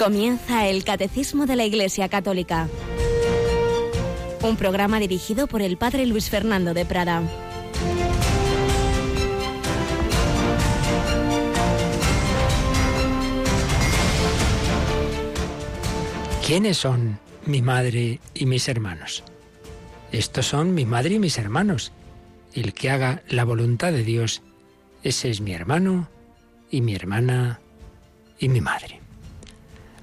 Comienza el Catecismo de la Iglesia Católica. Un programa dirigido por el Padre Luis Fernando de Prada. ¿Quiénes son mi madre y mis hermanos? Estos son mi madre y mis hermanos. El que haga la voluntad de Dios, ese es mi hermano y mi hermana y mi madre.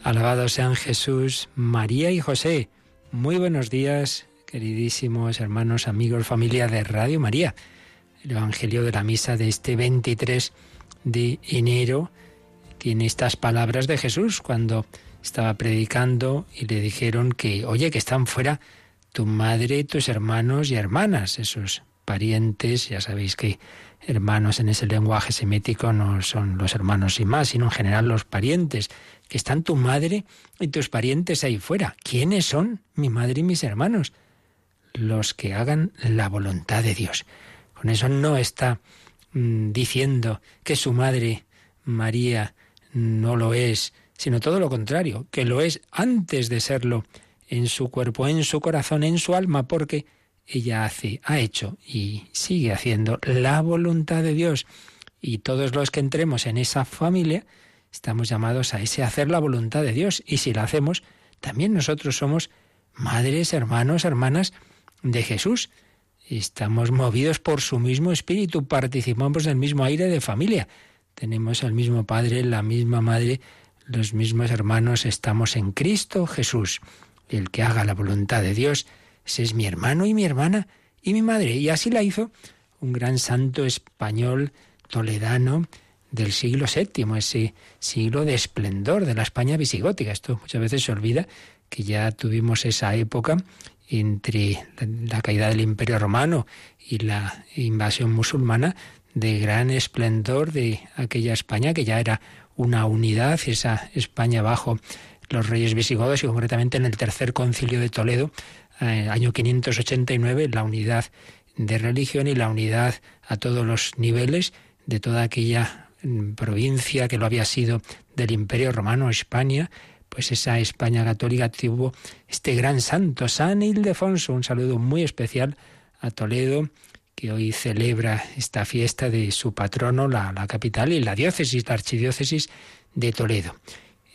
Alabados sean Jesús, María y José. Muy buenos días, queridísimos hermanos, amigos, familia de Radio María. El Evangelio de la Misa de este 23 de enero tiene estas palabras de Jesús cuando estaba predicando y le dijeron que, oye, que están fuera tu madre, tus hermanos y hermanas, esos parientes, ya sabéis que hermanos en ese lenguaje semético no son los hermanos y más, sino en general los parientes, que están tu madre y tus parientes ahí fuera. ¿Quiénes son mi madre y mis hermanos? Los que hagan la voluntad de Dios. Con eso no está mm, diciendo que su madre, María, no lo es, sino todo lo contrario, que lo es antes de serlo en su cuerpo, en su corazón, en su alma, porque ella hace, ha hecho y sigue haciendo la voluntad de Dios. Y todos los que entremos en esa familia estamos llamados a ese hacer la voluntad de Dios. Y si la hacemos, también nosotros somos madres, hermanos, hermanas de Jesús. Estamos movidos por su mismo espíritu, participamos del mismo aire de familia. Tenemos el mismo Padre, la misma Madre, los mismos hermanos, estamos en Cristo Jesús. El que haga la voluntad de Dios, ese es mi hermano y mi hermana y mi madre. Y así la hizo un gran santo español toledano del siglo VII, ese siglo de esplendor de la España visigótica. Esto muchas veces se olvida que ya tuvimos esa época entre la caída del Imperio Romano y la invasión musulmana de gran esplendor de aquella España que ya era una unidad, esa España bajo los reyes visigodos y concretamente en el tercer concilio de Toledo eh, año 589, la unidad de religión y la unidad a todos los niveles de toda aquella provincia que lo había sido del Imperio Romano, España, pues esa España católica tuvo este gran santo, San Ildefonso. Un saludo muy especial a Toledo, que hoy celebra esta fiesta de su patrono, la, capital y la diócesis, la archidiócesis de Toledo.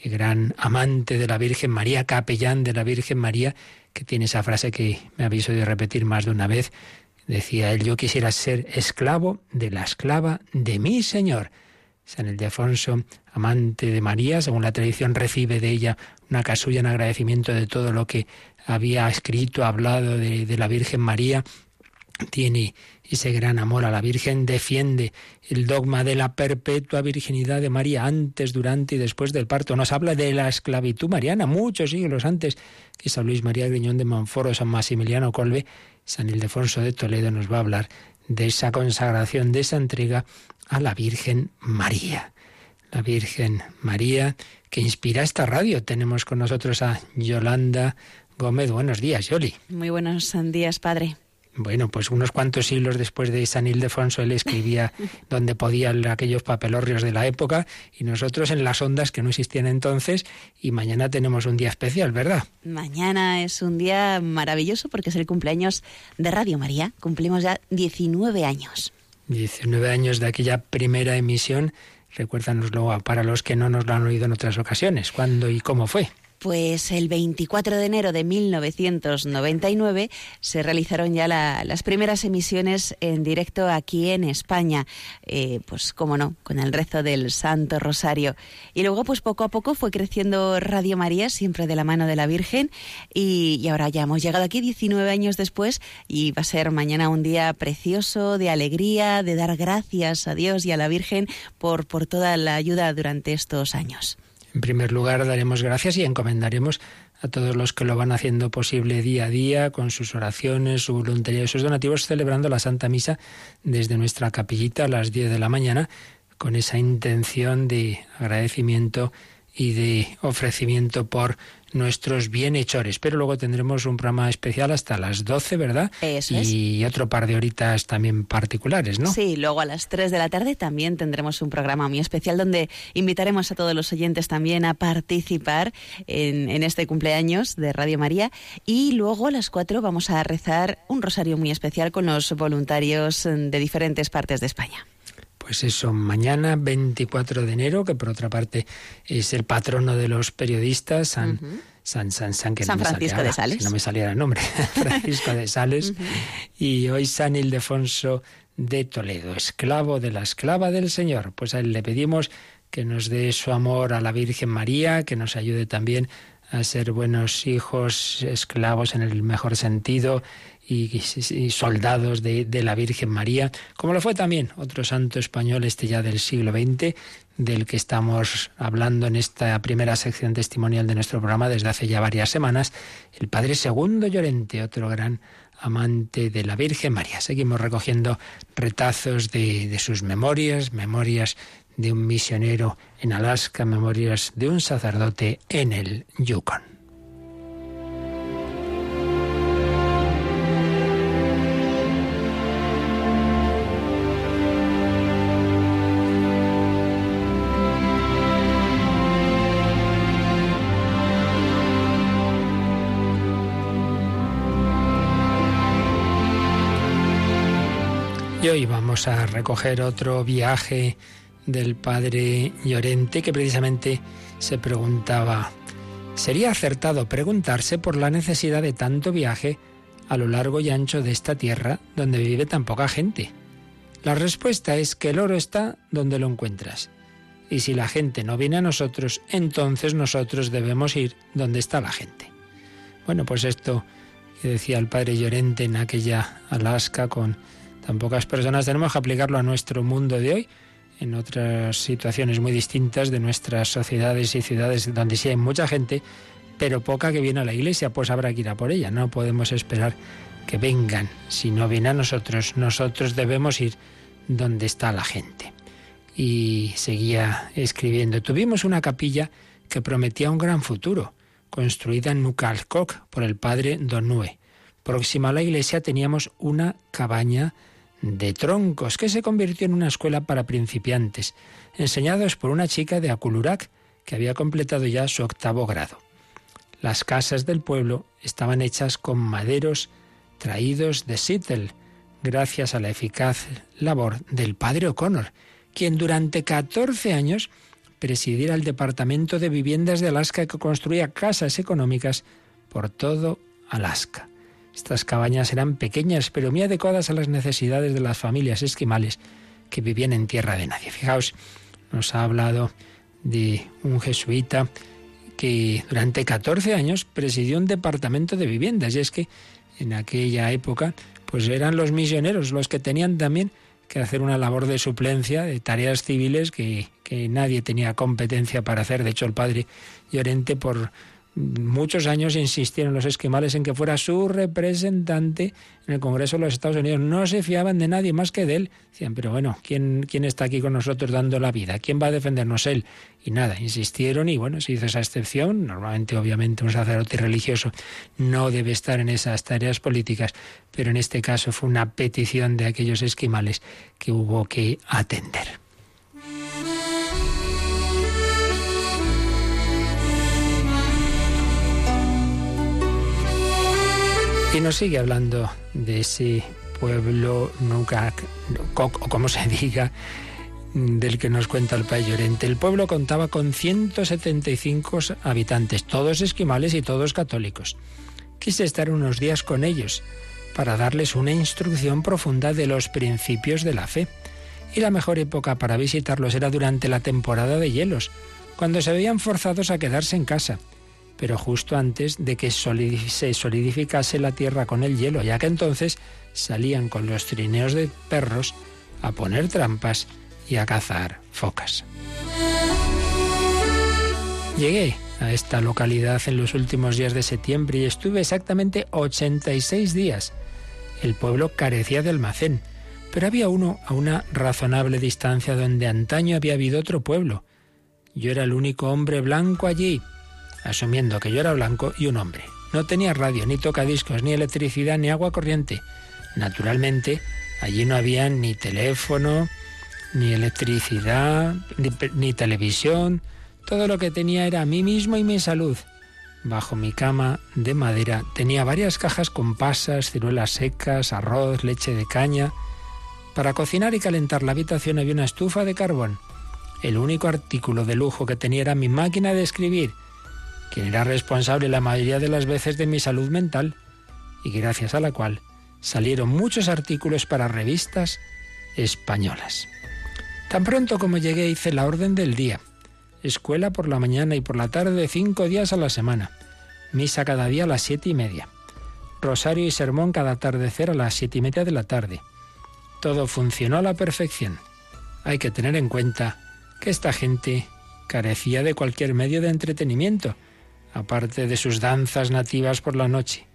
El gran amante de la Virgen María, capellán de la Virgen María, que tiene esa frase que me aviso de repetir más de una vez. Decía él, yo quisiera ser esclavo de la esclava de mi Señor. San Ildefonso, amante de María, según la tradición recibe de ella una casulla en agradecimiento de todo lo que había escrito, hablado de, la Virgen María, tiene ese gran amor a la Virgen, defiende el dogma de la perpetua virginidad de María antes, durante y después del parto. Nos habla de la esclavitud mariana muchos siglos antes que San Luis María Griñón de Monfort San Maximiliano Colbe, San Ildefonso de Toledo nos va a hablar de esa consagración, de esa entrega a la Virgen María. La Virgen María que inspira esta radio. Tenemos con nosotros a Yolanda Gómez. Buenos días, Yoli. Muy buenos días, padre. Bueno, pues unos cuantos siglos después de San Ildefonso él escribía donde podía aquellos papelorrios de la época y nosotros en las ondas que no existían entonces y mañana tenemos un día especial, ¿verdad? Mañana es un día maravilloso porque es el cumpleaños de Radio María. Cumplimos ya 19 años. 19 años de aquella primera emisión. Recuérdanoslo para los que no nos lo han oído en otras ocasiones. ¿Cuándo y cómo fue? Pues el 24 de enero de 1999 se realizaron ya las primeras emisiones en directo aquí en España, eh, pues cómo no, con el rezo del Santo Rosario. Y luego pues poco a poco fue creciendo Radio María, siempre de la mano de la Virgen, y, y ahora ya hemos llegado aquí 19 años después y va a ser mañana un día precioso, de alegría, de dar gracias a Dios y a la Virgen por, por toda la ayuda durante estos años. En primer lugar, daremos gracias y encomendaremos a todos los que lo van haciendo posible día a día, con sus oraciones, su voluntariado y sus donativos, celebrando la Santa Misa desde nuestra capillita a las 10 de la mañana, con esa intención de agradecimiento y de ofrecimiento por nuestros bienhechores. Pero luego tendremos un programa especial hasta las 12, ¿verdad? Eso y otro par de horitas también particulares, ¿no? Sí, luego a las 3 de la tarde también tendremos un programa muy especial donde invitaremos a todos los oyentes también a participar en, en este cumpleaños de Radio María. Y luego a las 4 vamos a rezar un rosario muy especial con los voluntarios de diferentes partes de España. Pues eso, mañana 24 de enero, que por otra parte es el patrono de los periodistas, San, San, San, San, San Francisco de Sales. no me saliera el nombre, Francisco de Sales. Y hoy San Ildefonso de Toledo, esclavo de la esclava del Señor. Pues a él le pedimos que nos dé su amor a la Virgen María, que nos ayude también a ser buenos hijos, esclavos en el mejor sentido, y, soldados de, la Virgen María, como lo fue también otro santo español este ya del siglo XX, del que estamos hablando en esta primera sección testimonial de nuestro programa desde hace ya varias semanas, el Padre Segundo Llorente, otro gran amante de la Virgen María. Seguimos recogiendo retazos de, de sus memorias, memorias de un misionero en Alaska, memorias de un sacerdote en el Yukon. Y hoy vamos a recoger otro viaje del padre Llorente que precisamente se preguntaba, ¿sería acertado preguntarse por la necesidad de tanto viaje a lo largo y ancho de esta tierra donde vive tan poca gente? La respuesta es que el oro está donde lo encuentras. Y si la gente no viene a nosotros, entonces nosotros debemos ir donde está la gente. Bueno, pues esto que decía el padre Llorente en aquella Alaska con tan pocas personas, tenemos que aplicarlo a nuestro mundo de hoy, en otras situaciones muy distintas de nuestras sociedades y ciudades donde sí hay mucha gente, pero poca que viene a la iglesia, pues habrá que ir a por ella. No podemos esperar que vengan. Si no viene a nosotros, nosotros debemos ir donde está la gente. Y seguía escribiendo, tuvimos una capilla que prometía un gran futuro, construida en Nucalcoc por el padre Donue. Próxima a la iglesia teníamos una cabaña de troncos, que se convirtió en una escuela para principiantes, enseñados por una chica de Aculurac, que había completado ya su octavo grado. Las casas del pueblo estaban hechas con maderos traídos de Seattle, gracias a la eficaz labor del padre O'Connor, quien durante 14 años presidiera el Departamento de Viviendas de Alaska que construía casas económicas por todo Alaska. Estas cabañas eran pequeñas, pero muy adecuadas a las necesidades de las familias esquimales que vivían en tierra de nadie. Fijaos, nos ha hablado de un jesuita que durante 14 años presidió un departamento de viviendas. Y es que en aquella época, pues eran los misioneros los que tenían también que hacer una labor de suplencia de tareas civiles que, que nadie tenía competencia para hacer. De hecho, el padre Llorente, por muchos años insistieron los esquimales en que fuera su representante en el Congreso de los Estados Unidos. No se fiaban de nadie más que de él. Decían, pero bueno, ¿quién, ¿quién está aquí con nosotros dando la vida? ¿Quién va a defendernos él? Y nada, insistieron y bueno, se hizo esa excepción. Normalmente, obviamente, un sacerdote religioso no debe estar en esas tareas políticas, pero en este caso fue una petición de aquellos esquimales que hubo que atender. Y nos sigue hablando de ese pueblo nunca, o como se diga, del que nos cuenta el país Llorente. El pueblo contaba con 175 habitantes, todos esquimales y todos católicos. Quise estar unos días con ellos para darles una instrucción profunda de los principios de la fe. Y la mejor época para visitarlos era durante la temporada de hielos, cuando se veían forzados a quedarse en casa pero justo antes de que se solidificase la tierra con el hielo, ya que entonces salían con los trineos de perros a poner trampas y a cazar focas. Llegué a esta localidad en los últimos días de septiembre y estuve exactamente 86 días. El pueblo carecía de almacén, pero había uno a una razonable distancia donde antaño había habido otro pueblo. Yo era el único hombre blanco allí, asumiendo que yo era blanco y un hombre. No tenía radio, ni tocadiscos, ni electricidad, ni agua corriente. Naturalmente, allí no había ni teléfono, ni electricidad, ni, televisión. Todo lo que tenía era a mí mismo y mi salud. Bajo mi cama de madera tenía varias cajas con pasas, ciruelas secas, arroz, leche de caña. Para cocinar y calentar la habitación había una estufa de carbón. El único artículo de lujo que tenía era mi máquina de escribir, quien era responsable la mayoría de las veces de mi salud mental y gracias a la cual salieron muchos artículos para revistas españolas. Tan pronto como llegué hice la orden del día. Escuela por la mañana y por la tarde cinco días a la semana. Misa cada día a las siete y media. Rosario y sermón cada atardecer a las siete y media de la tarde. Todo funcionó a la perfección. Hay que tener en cuenta que esta gente carecía de cualquier medio de entretenimiento, aparte de sus danzas nativas por la noche.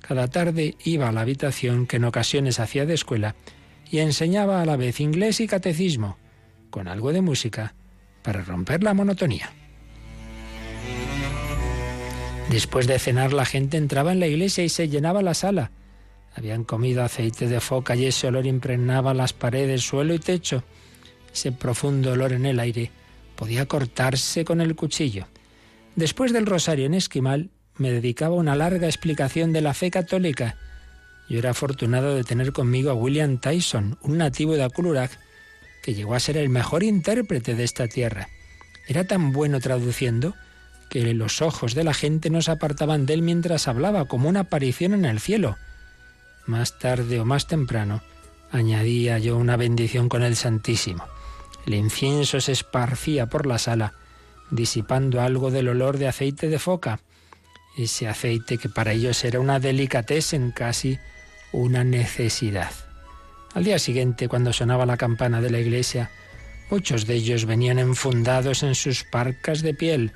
Cada tarde iba a la habitación que en ocasiones hacía de escuela y enseñaba a la vez inglés y catecismo, con algo de música, para romper la monotonía. Después de cenar la gente entraba en la iglesia y se llenaba la sala. Habían comido aceite de foca y ese olor impregnaba las paredes, suelo y techo ese profundo olor en el aire, podía cortarse con el cuchillo. Después del rosario en esquimal, me dedicaba una larga explicación de la fe católica. Yo era afortunado de tener conmigo a William Tyson, un nativo de Akulurag, que llegó a ser el mejor intérprete de esta tierra. Era tan bueno traduciendo que los ojos de la gente no se apartaban de él mientras hablaba, como una aparición en el cielo. Más tarde o más temprano, añadía yo una bendición con el Santísimo. El incienso se esparcía por la sala, disipando algo del olor de aceite de foca. Ese aceite que para ellos era una en casi una necesidad. Al día siguiente, cuando sonaba la campana de la iglesia, muchos de ellos venían enfundados en sus parcas de piel.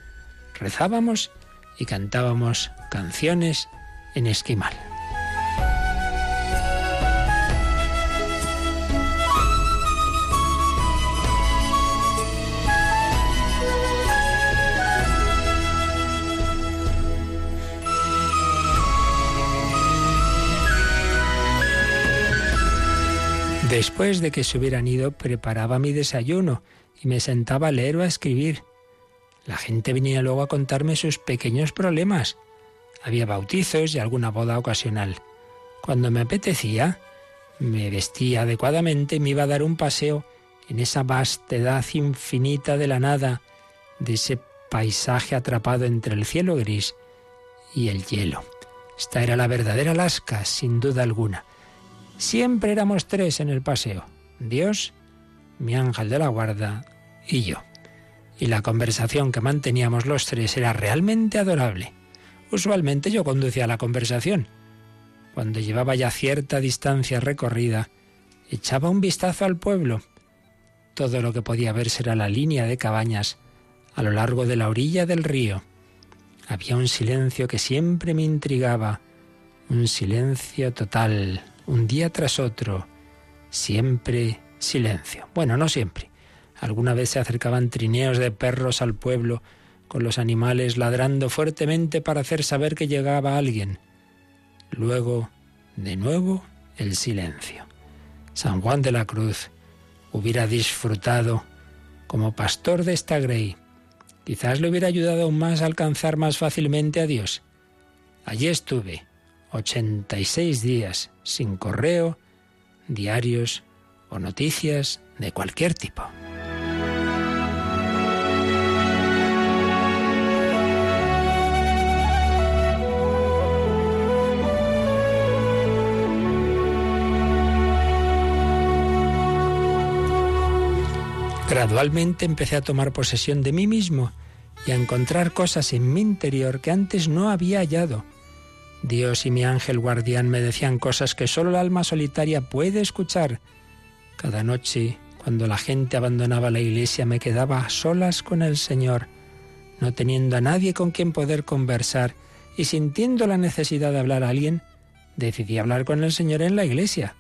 Rezábamos y cantábamos canciones en esquimal. Después de que se hubieran ido, preparaba mi desayuno y me sentaba a leer o a escribir. La gente venía luego a contarme sus pequeños problemas. Había bautizos y alguna boda ocasional. Cuando me apetecía, me vestía adecuadamente y me iba a dar un paseo en esa vastedad infinita de la nada, de ese paisaje atrapado entre el cielo gris y el hielo. Esta era la verdadera Alaska, sin duda alguna. Siempre éramos tres en el paseo. Dios, mi ángel de la guarda y yo. Y la conversación que manteníamos los tres era realmente adorable. Usualmente yo conducía la conversación. Cuando llevaba ya cierta distancia recorrida, echaba un vistazo al pueblo. Todo lo que podía verse era la línea de cabañas a lo largo de la orilla del río. Había un silencio que siempre me intrigaba, un silencio total, un día tras otro, siempre silencio. Bueno, no siempre. Alguna vez se acercaban trineos de perros al pueblo, con los animales ladrando fuertemente para hacer saber que llegaba alguien. Luego, de nuevo, el silencio. San Juan de la Cruz hubiera disfrutado como pastor de esta grey. Quizás le hubiera ayudado aún más a alcanzar más fácilmente a Dios. Allí estuve, 86 días sin correo, diarios o noticias de cualquier tipo. Gradualmente empecé a tomar posesión de mí mismo y a encontrar cosas en mi interior que antes no había hallado Dios y mi ángel guardián me decían cosas que solo el alma solitaria puede escuchar. Cada noche, cuando la gente abandonaba la iglesia, me quedaba a solas con el Señor, no teniendo a nadie con quien poder conversar y sintiendo la necesidad de hablar a alguien, decidí hablar con el Señor en la iglesia.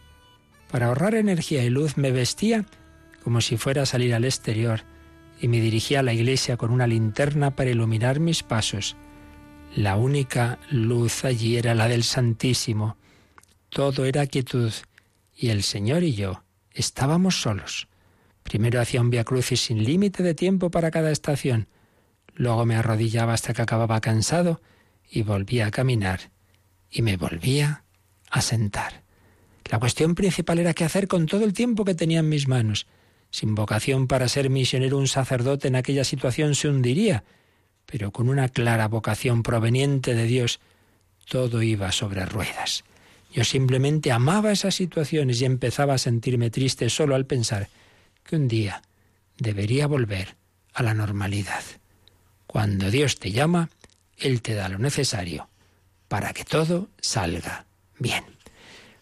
Para ahorrar energía y luz me vestía como si fuera a salir al exterior y me dirigí a la iglesia con una linterna para iluminar mis pasos. La única luz allí era la del Santísimo. Todo era quietud y el Señor y yo estábamos solos. Primero hacía un viacrucis sin límite de tiempo para cada estación. Luego me arrodillaba hasta que acababa cansado y volvía a caminar y me volvía a sentar. La cuestión principal era qué hacer con todo el tiempo que tenía en mis manos. Sin vocación para ser misionero, un sacerdote en aquella situación se hundiría, pero con una clara vocación proveniente de Dios, todo iba sobre ruedas. Yo simplemente amaba esas situaciones y empezaba a sentirme triste solo al pensar que un día debería volver a la normalidad. Cuando Dios te llama, Él te da lo necesario para que todo salga bien.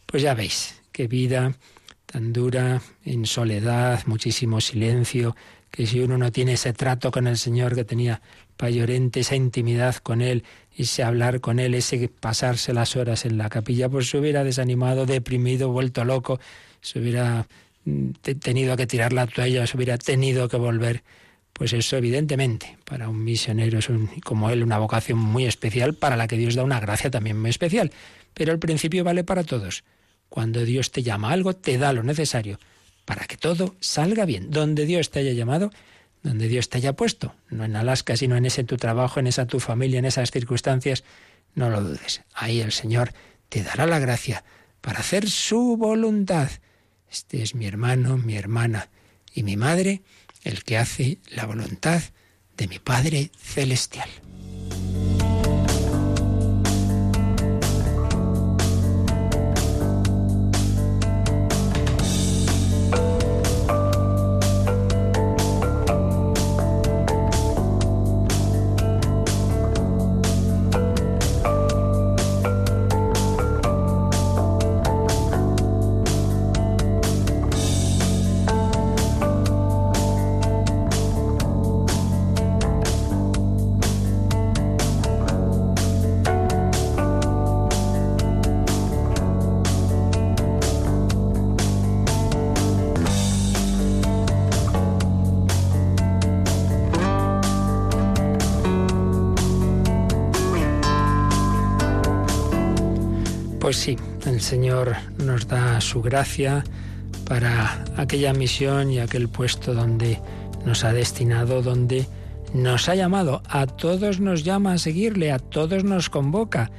Pues ya veis, qué vida tan dura, en soledad, muchísimo silencio, que si uno no tiene ese trato con el Señor que tenía Payorente, esa intimidad con Él, ese hablar con Él, ese pasarse las horas en la capilla, pues se hubiera desanimado, deprimido, vuelto loco, se hubiera mm, tenido que tirar la toalla, se hubiera tenido que volver. Pues eso, evidentemente, para un misionero es como él una vocación muy especial, para la que Dios da una gracia también muy especial. Pero el principio vale para todos. Cuando Dios te llama a algo, te da lo necesario para que todo salga bien. Donde Dios te haya llamado, donde Dios te haya puesto, no en Alaska, sino en ese tu trabajo, en esa tu familia, en esas circunstancias, no lo dudes. Ahí el Señor te dará la gracia para hacer su voluntad. Este es mi hermano, mi hermana y mi madre, el que hace la voluntad de mi Padre Celestial. Señor nos da su gracia para aquella misión y aquel puesto donde nos ha destinado, donde nos ha llamado. A todos nos llama a seguirle, a todos nos convoca.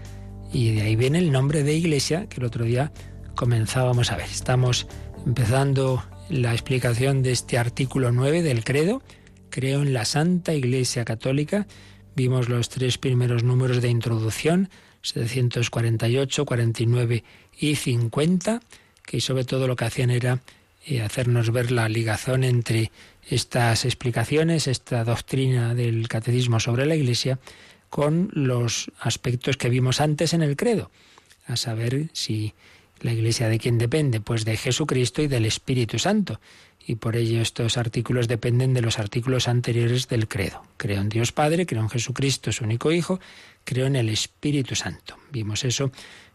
Y de ahí viene el nombre de iglesia que el otro día comenzábamos a ver. Estamos empezando la explicación de este artículo 9 del credo. Creo en la Santa Iglesia Católica. Vimos los tres primeros números de introducción 748, 49 y 50, que sobre todo lo que hacían era eh, hacernos ver la ligazón entre estas explicaciones, esta doctrina del catecismo sobre la Iglesia, con los aspectos que vimos antes en el credo, a saber si la Iglesia de quién depende, pues de Jesucristo y del Espíritu Santo. Y por ello estos artículos dependen de los artículos anteriores del credo. Creo en Dios Padre, creo en Jesucristo, su único Hijo, creo en el Espíritu Santo. Vimos eso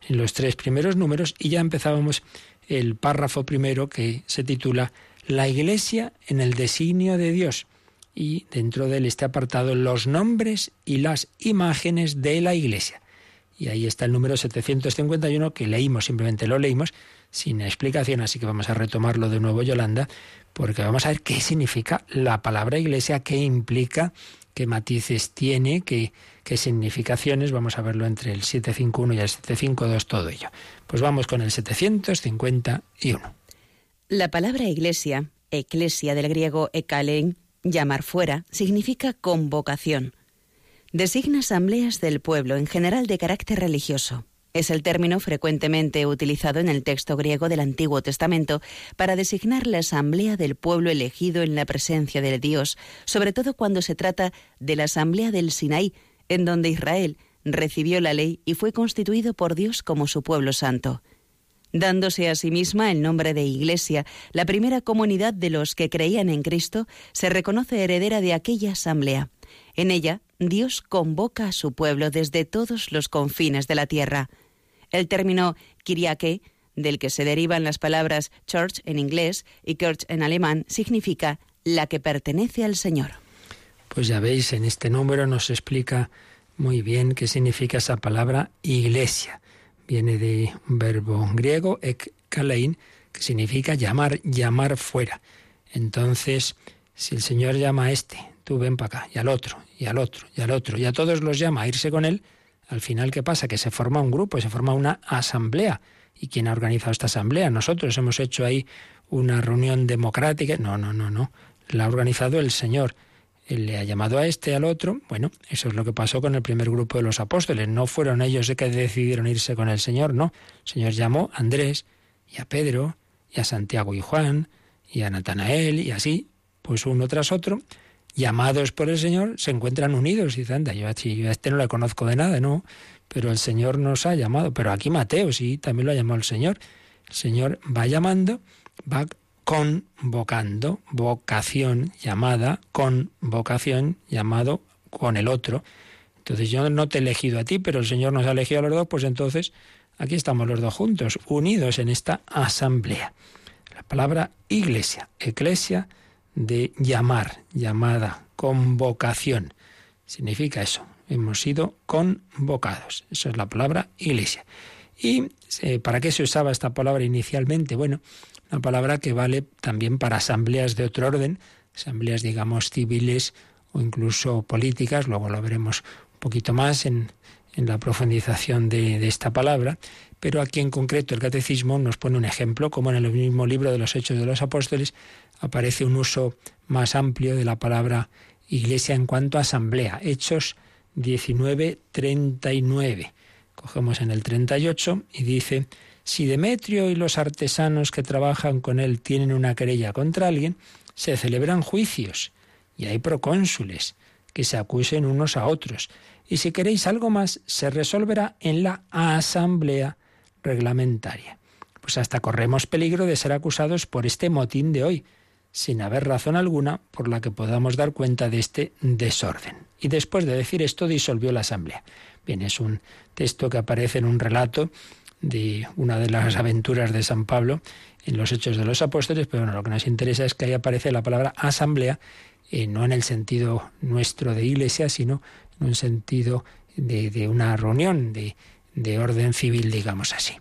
en los tres primeros números y ya empezábamos el párrafo primero que se titula La Iglesia en el designio de Dios. Y dentro de él este apartado los nombres y las imágenes de la Iglesia. Y ahí está el número 751 que leímos, simplemente lo leímos sin explicación, así que vamos a retomarlo de nuevo, Yolanda, porque vamos a ver qué significa la palabra iglesia, qué implica, qué matices tiene, qué, qué significaciones. Vamos a verlo entre el 751 y el 752, todo ello. Pues vamos con el 751. La palabra iglesia, eclesia del griego ekalein, llamar fuera, significa convocación. Designa asambleas del pueblo, en general de carácter religioso. Es el término frecuentemente utilizado en el texto griego del Antiguo Testamento para designar la asamblea del pueblo elegido en la presencia de Dios, sobre todo cuando se trata de la asamblea del Sinaí, en donde Israel recibió la ley y fue constituido por Dios como su pueblo santo. Dándose a sí misma el nombre de Iglesia, la primera comunidad de los que creían en Cristo se reconoce heredera de aquella asamblea. En ella, Dios convoca a su pueblo desde todos los confines de la tierra. El término Kyriake, del que se derivan las palabras church en inglés y Kirch en alemán, significa la que pertenece al Señor. Pues ya veis, en este número nos explica muy bien qué significa esa palabra iglesia. Viene de un verbo griego, ekkalein, que significa llamar, llamar fuera. Entonces, si el Señor llama a este, tú ven para acá, y al otro, y al otro, y al otro, y a todos los llama a irse con él, al final, ¿qué pasa? Que se forma un grupo, se forma una asamblea. ¿Y quién ha organizado esta asamblea? Nosotros hemos hecho ahí una reunión democrática. No, no, no, no. La ha organizado el Señor. Él le ha llamado a este, al otro. Bueno, eso es lo que pasó con el primer grupo de los apóstoles. No fueron ellos que decidieron irse con el Señor, no. El Señor llamó a Andrés y a Pedro y a Santiago y Juan y a Natanael y así, pues uno tras otro, llamados por el Señor, se encuentran unidos y dicen, anda, yo, a este no le conozco de nada, no, pero el Señor nos ha llamado. Pero aquí Mateo, sí, también lo ha llamado el Señor. El Señor va llamando, va convocando, vocación llamada, con vocación llamado con el otro. Entonces yo no te he elegido a ti, pero el Señor nos ha elegido a los dos, pues entonces aquí estamos los dos juntos, unidos en esta asamblea. La palabra iglesia, eclesia de llamar, llamada, convocación. Significa eso, hemos sido convocados. Eso es la palabra iglesia. ¿Y eh, para qué se usaba esta palabra inicialmente? Bueno, una palabra que vale también para asambleas de otro orden, asambleas, digamos, civiles o incluso políticas, luego lo veremos un poquito más en, la profundización de, esta palabra, pero aquí en concreto el catecismo nos pone un ejemplo, como en el mismo libro de los Hechos de los Apóstoles aparece un uso más amplio de la palabra iglesia en cuanto a asamblea, Hechos 19:39. Cogemos en el 38 y dice, si Demetrio y los artesanos que trabajan con él tienen una querella contra alguien, se celebran juicios y hay procónsules que se acusen unos a otros. Y si queréis algo más, se resolverá en la asamblea reglamentaria. Pues hasta corremos peligro de ser acusados por este motín de hoy, sin haber razón alguna por la que podamos dar cuenta de este desorden. Y después de decir esto, disolvió la asamblea. Bien, es un texto que aparece en un relato de una de las aventuras de San Pablo en los Hechos de los Apóstoles, pero bueno, lo que nos interesa es que ahí aparece la palabra asamblea, eh, no en el sentido nuestro de iglesia, sino en un sentido de, una reunión de, orden civil, digamos así.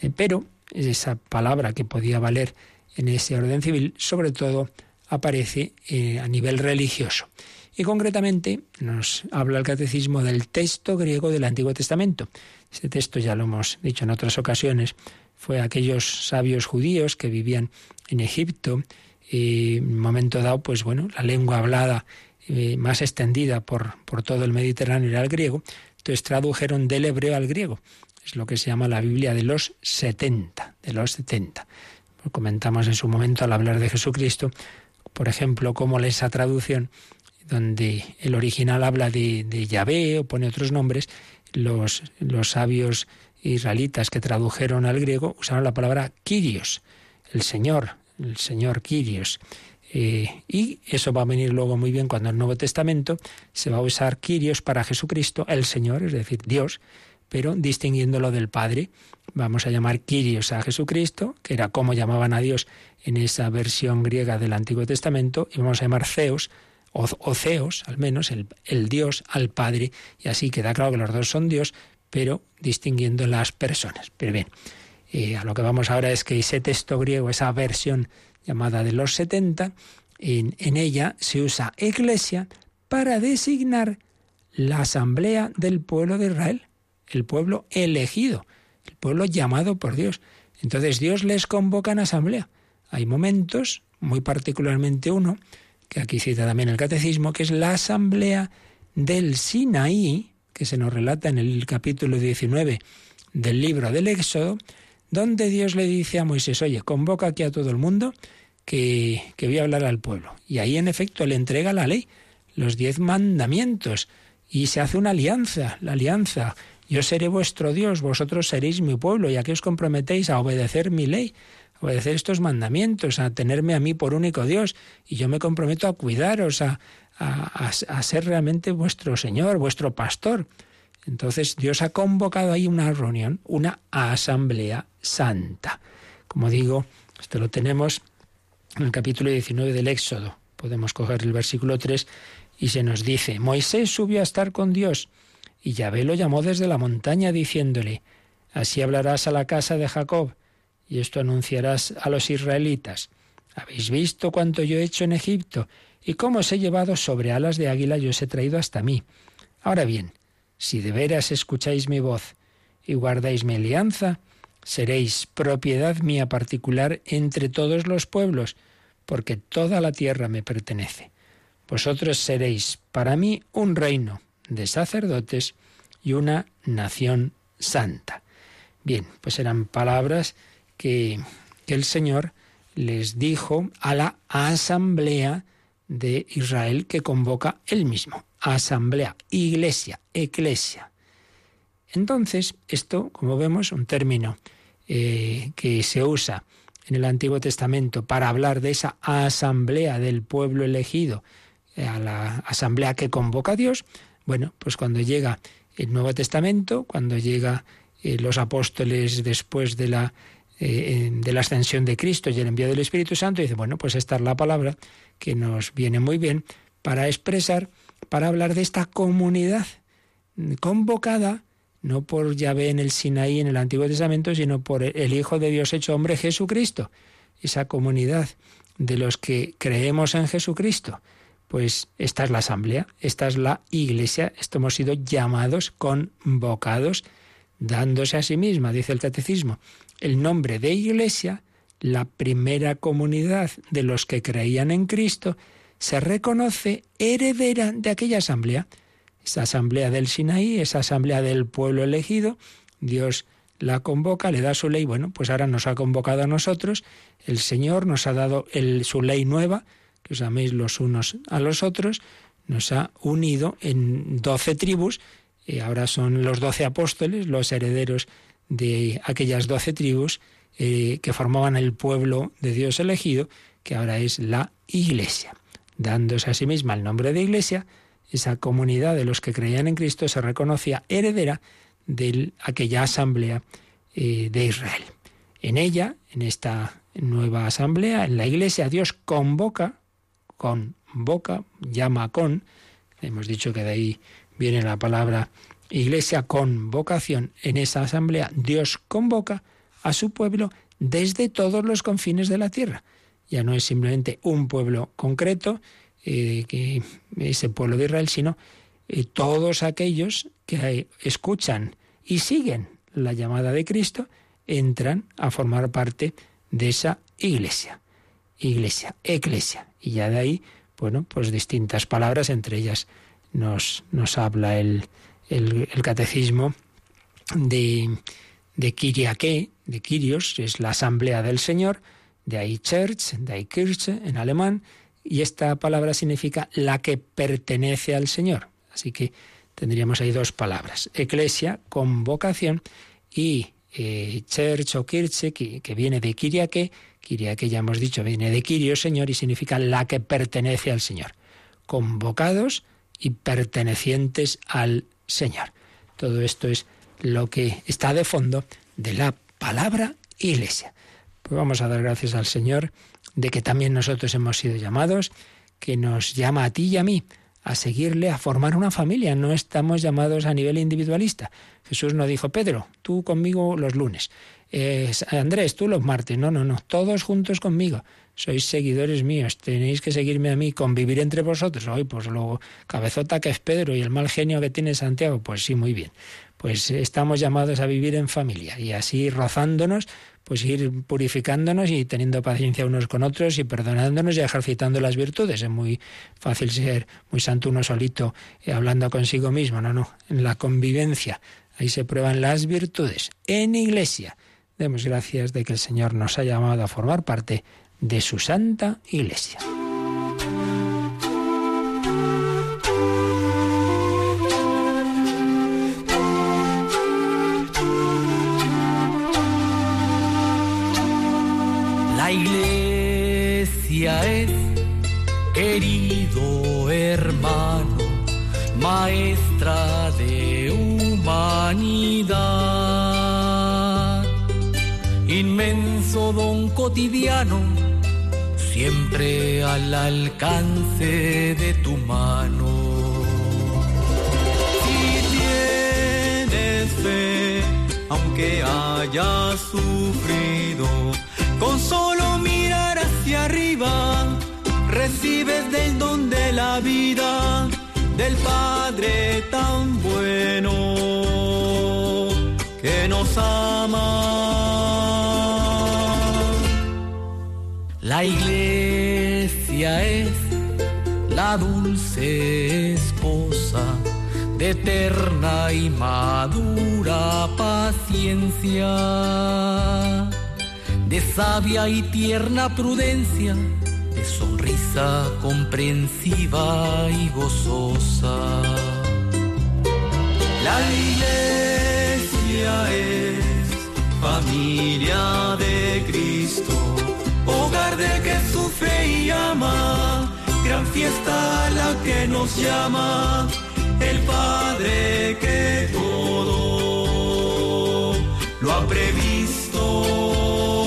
Eh, pero esa palabra que podía valer en ese orden civil, sobre todo aparece eh, a nivel religioso. Y concretamente nos habla el catecismo del texto griego del Antiguo Testamento. Ese texto ya lo hemos dicho en otras ocasiones, fue aquellos sabios judíos que vivían en Egipto y en un momento dado, pues bueno, la lengua hablada eh, más extendida por, por todo el Mediterráneo era el griego, entonces tradujeron del hebreo al griego. Es lo que se llama la Biblia de los 70, de los 70. Comentamos en su momento al hablar de Jesucristo, por ejemplo, cómo esa traducción, donde el original habla de, de Yahvé o pone otros nombres, los, los sabios israelitas que tradujeron al griego usaron la palabra Kyrios, el Señor, el Señor Kyrios. Eh, y eso va a venir luego muy bien cuando el Nuevo Testamento se va a usar Kyrios para Jesucristo, el Señor, es decir, Dios, pero distinguiéndolo del Padre. Vamos a llamar Kyrios a Jesucristo, que era como llamaban a Dios en esa versión griega del Antiguo Testamento, y vamos a llamar Zeus, o, Zeus, al menos, el, el Dios al Padre, y así queda claro que los dos son Dios, pero distinguiendo las personas. Pero bien, eh, a lo que vamos ahora es que ese texto griego, esa versión llamada de los 70, en, en ella se usa iglesia para designar la asamblea del pueblo de Israel el pueblo elegido, el pueblo llamado por Dios. Entonces Dios les convoca en asamblea. Hay momentos, muy particularmente uno, que aquí cita también el catecismo, que es la asamblea del Sinaí, que se nos relata en el capítulo 19 del libro del Éxodo, donde Dios le dice a Moisés, oye, convoca aquí a todo el mundo que, que voy a hablar al pueblo. Y ahí en efecto le entrega la ley, los diez mandamientos, y se hace una alianza, la alianza yo seré vuestro Dios, vosotros seréis mi pueblo, y aquí os comprometéis a obedecer mi ley, a obedecer estos mandamientos, a tenerme a mí por único Dios, y yo me comprometo a cuidaros, a, a, ser realmente vuestro Señor, vuestro pastor. Entonces Dios ha convocado ahí una reunión, una asamblea santa. Como digo, esto lo tenemos en el capítulo 19 del Éxodo Podemos coger el versículo 3 y se nos dice, Moisés subió a estar con Dios y Yahvé lo llamó desde la montaña diciéndole, Así hablarás a la casa de Jacob y esto anunciarás a los israelitas. Habéis visto cuánto yo he hecho en Egipto y cómo os he llevado sobre alas de águila y os he traído hasta mí. Ahora bien, si de veras escucháis mi voz y guardáis mi alianza, seréis propiedad mía particular entre todos los pueblos, porque toda la tierra me pertenece. Vosotros seréis para mí un reino de sacerdotes y una nación santa. Bien, pues eran palabras que, el Señor les dijo a la asamblea de Israel que convoca él mismo. Asamblea, iglesia, eclesia. Entonces, esto, como vemos, un término eh, que se usa en el Antiguo Testamento para hablar de esa asamblea del pueblo elegido, eh, a la asamblea que convoca a Dios, bueno, pues cuando llega el Nuevo Testamento, cuando llega eh, los apóstoles después de la, de la ascensión de Cristo y el envío del Espíritu Santo, dice, bueno, pues esta es la palabra que nos viene muy bien para expresar, para hablar de esta comunidad convocada no por Yahvé en el Sinaí en el Antiguo Testamento, sino por el Hijo de Dios hecho hombre Jesucristo, esa comunidad de los que creemos en Jesucristo. Pues esta es la asamblea, esta es la iglesia, esto hemos sido llamados, convocados, dándose a sí misma, dice el catecismo, el nombre de iglesia, la primera comunidad de los que creían en Cristo, se reconoce heredera de aquella asamblea. Esa asamblea del Sinaí, esa asamblea del pueblo elegido, Dios la convoca, le da su ley, bueno, pues ahora nos ha convocado a nosotros, el Señor nos ha dado su ley nueva, que os améis los unos a los otros, nos ha unido en doce tribus, y ahora son los doce apóstoles, los herederos de aquellas doce tribus eh, que formaban el pueblo de Dios elegido, que ahora es la Iglesia. Dándose a sí misma el nombre de Iglesia, esa comunidad de los que creían en Cristo se reconocía heredera de aquella asamblea eh, de Israel. En ella, en esta nueva asamblea, en la iglesia, Dios convoca, convoca, llama con, hemos dicho que de ahí viene la palabra iglesia con vocación, en esa asamblea Dios convoca a su pueblo desde todos los confines de la tierra. Ya no es simplemente un pueblo concreto, eh, que ese pueblo de Israel, sino eh, todos aquellos que escuchan y siguen la llamada de Cristo, entran a formar parte de esa iglesia. Iglesia, eclesia. Y ya de ahí, bueno, pues distintas palabras, entre ellas nos, nos habla el, el, catecismo de, de Kiriake, de Kirios, es la asamblea del Señor, de ahí Church, de ahí Kirche en alemán, y esta palabra significa la que pertenece al Señor. Así que tendríamos ahí dos palabras, eclesia, convocación, y eh, church o kirche, que, viene de kiriake, kiriake ya hemos dicho, viene de kirio, Señor, y significa la que pertenece al Señor. Convocados y pertenecientes al Señor. Todo esto es lo que está de fondo de la palabra iglesia. Pues vamos a dar gracias al Señor de que también nosotros hemos sido llamados, que nos llama a ti y a mí a seguirle, a formar una familia. No estamos llamados a nivel individualista. Jesús no dijo, Pedro, tú conmigo los lunes. Andrés, tú los martes. No, no, no. Todos juntos conmigo. Sois seguidores míos. Tenéis que seguirme a mí, convivir entre vosotros. Hoy, pues luego, cabezota que es Pedro y el mal genio que tiene Santiago. Pues sí, muy bien. Pues estamos llamados a vivir en familia y así rozándonos pues ir purificándonos y teniendo paciencia unos con otros y perdonándonos y ejercitando las virtudes. Es muy fácil ser muy santo uno solito eh, hablando consigo mismo, no, no, en la convivencia. Ahí se prueban las virtudes. En iglesia. Demos gracias de que el Señor nos ha llamado a formar parte de su santa iglesia. Querido hermano, maestra de humanidad, inmenso don cotidiano siempre al alcance de tu mano. Si tienes fe, aunque hayas sufrido, con solo mirar hacia arriba, recibes del don de la vida del Padre tan bueno que nos ama. La iglesia es la dulce esposa de eterna y madura paciencia, de sabia y tierna prudencia, de sonrisa comprensiva y gozosa. La iglesia es familia de Cristo hogar de que sufre y ama, gran fiesta la que nos llama, el Padre que todo lo ha previsto.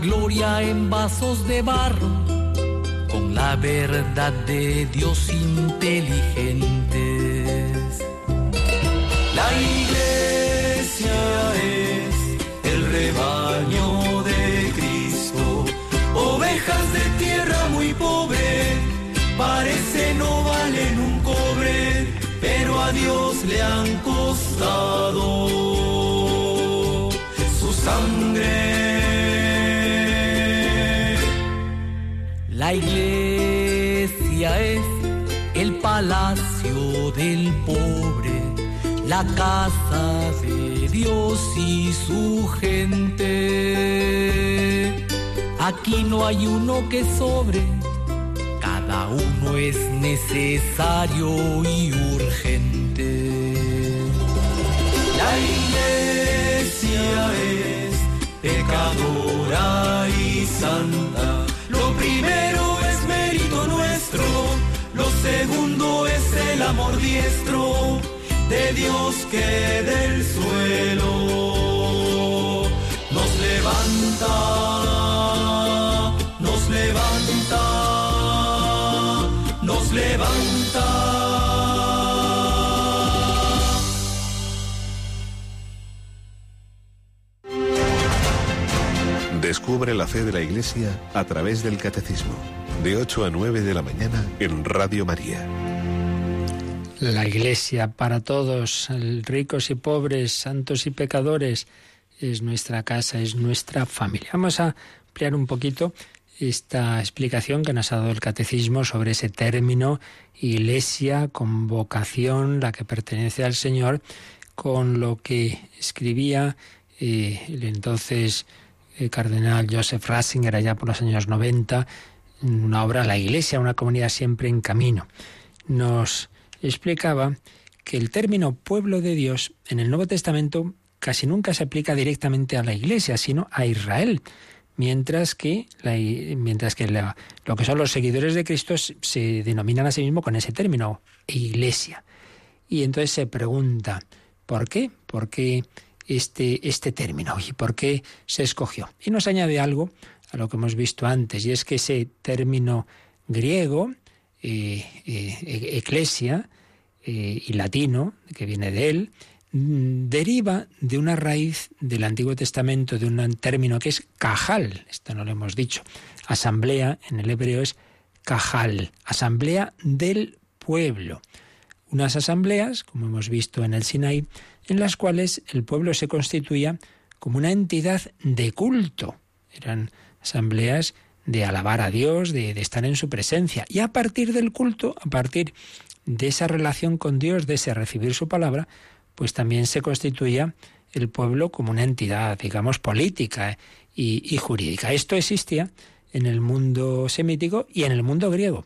Gloria en vasos de barro, con la verdad de Dios inteligentes. La iglesia es el rebaño de Cristo, ovejas de tierra muy pobre, parece no valen un cobre, pero a Dios le han costado su sangre. La iglesia es el palacio del pobre, la casa de Dios y su gente. Aquí no hay uno que sobre, cada uno es necesario y urgente. La iglesia es pecadora y santa. Primero es mérito nuestro, lo segundo es el amor diestro de Dios que del suelo nos levanta, nos levanta, nos levanta. Descubre la fe de la Iglesia a través del Catecismo, de 8 a 9 de la mañana en Radio María. La Iglesia para todos, ricos y pobres, santos y pecadores, es nuestra casa, es nuestra familia. Vamos a ampliar un poquito esta explicación que nos ha dado el catecismo sobre ese término iglesia con vocación, la que pertenece al Señor, con lo que escribía eh, el entonces eh, cardenal Joseph Ratzinger allá por los años 90, una obra La Iglesia, una comunidad siempre en camino. Nos explicaba que el término pueblo de Dios en el Nuevo Testamento casi nunca se aplica directamente a la Iglesia, sino a Israel mientras que, mientras que lo que son los seguidores de Cristo se denominan a sí mismos con ese término, iglesia. Y entonces se pregunta, ¿por qué? ¿Por qué este, este término? ¿Y por qué se escogió? Y nos añade algo a lo que hemos visto antes, y es que ese término griego, eh, eh, eclesia, eh, y latino, que viene de él, deriva de una raíz del Antiguo Testamento, de un término que es cajal, esto no lo hemos dicho. Asamblea en el hebreo es cajal, asamblea del pueblo. Unas asambleas, como hemos visto en el Sinaí, en las cuales el pueblo se constituía como una entidad de culto. Eran asambleas de alabar a Dios, de, estar en su presencia. Y a partir del culto, a partir de esa relación con Dios, de ese recibir su palabra, pues también se constituía el pueblo como una entidad, digamos, política y, jurídica. Esto existía en el mundo semítico y en el mundo griego.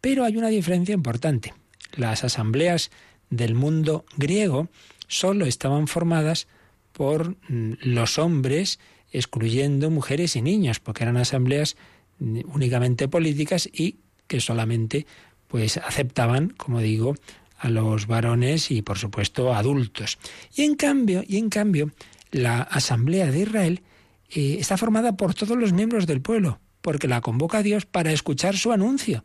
Pero hay una diferencia importante. Las asambleas del mundo griego solo estaban formadas por mm, los hombres, excluyendo mujeres y niños, porque eran asambleas mm, únicamente políticas y que solamente pues aceptaban, como digo, a los varones y por supuesto adultos. Y en cambio, y en cambio, la Asamblea de Israel eh, está formada por todos los miembros del pueblo, porque la convoca a Dios para escuchar su anuncio.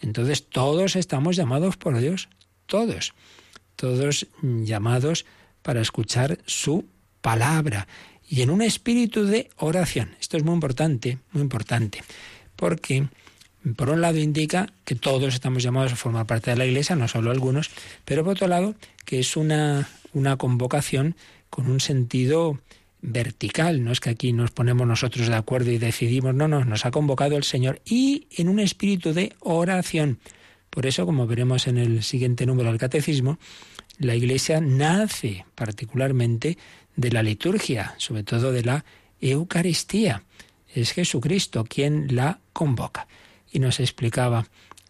Entonces todos estamos llamados por Dios, todos, todos llamados para escuchar su palabra y en un espíritu de oración. Esto es muy importante, muy importante, porque por un lado indica que todos estamos llamados a formar parte de la Iglesia, no solo algunos, pero por otro lado que es una, una convocación con un sentido vertical, no es que aquí nos ponemos nosotros de acuerdo y decidimos, no, no, nos ha convocado el Señor y en un espíritu de oración. Por eso, como veremos en el siguiente número del Catecismo, la Iglesia nace particularmente de la liturgia, sobre todo de la Eucaristía. Es Jesucristo quien la convoca y nos explicaba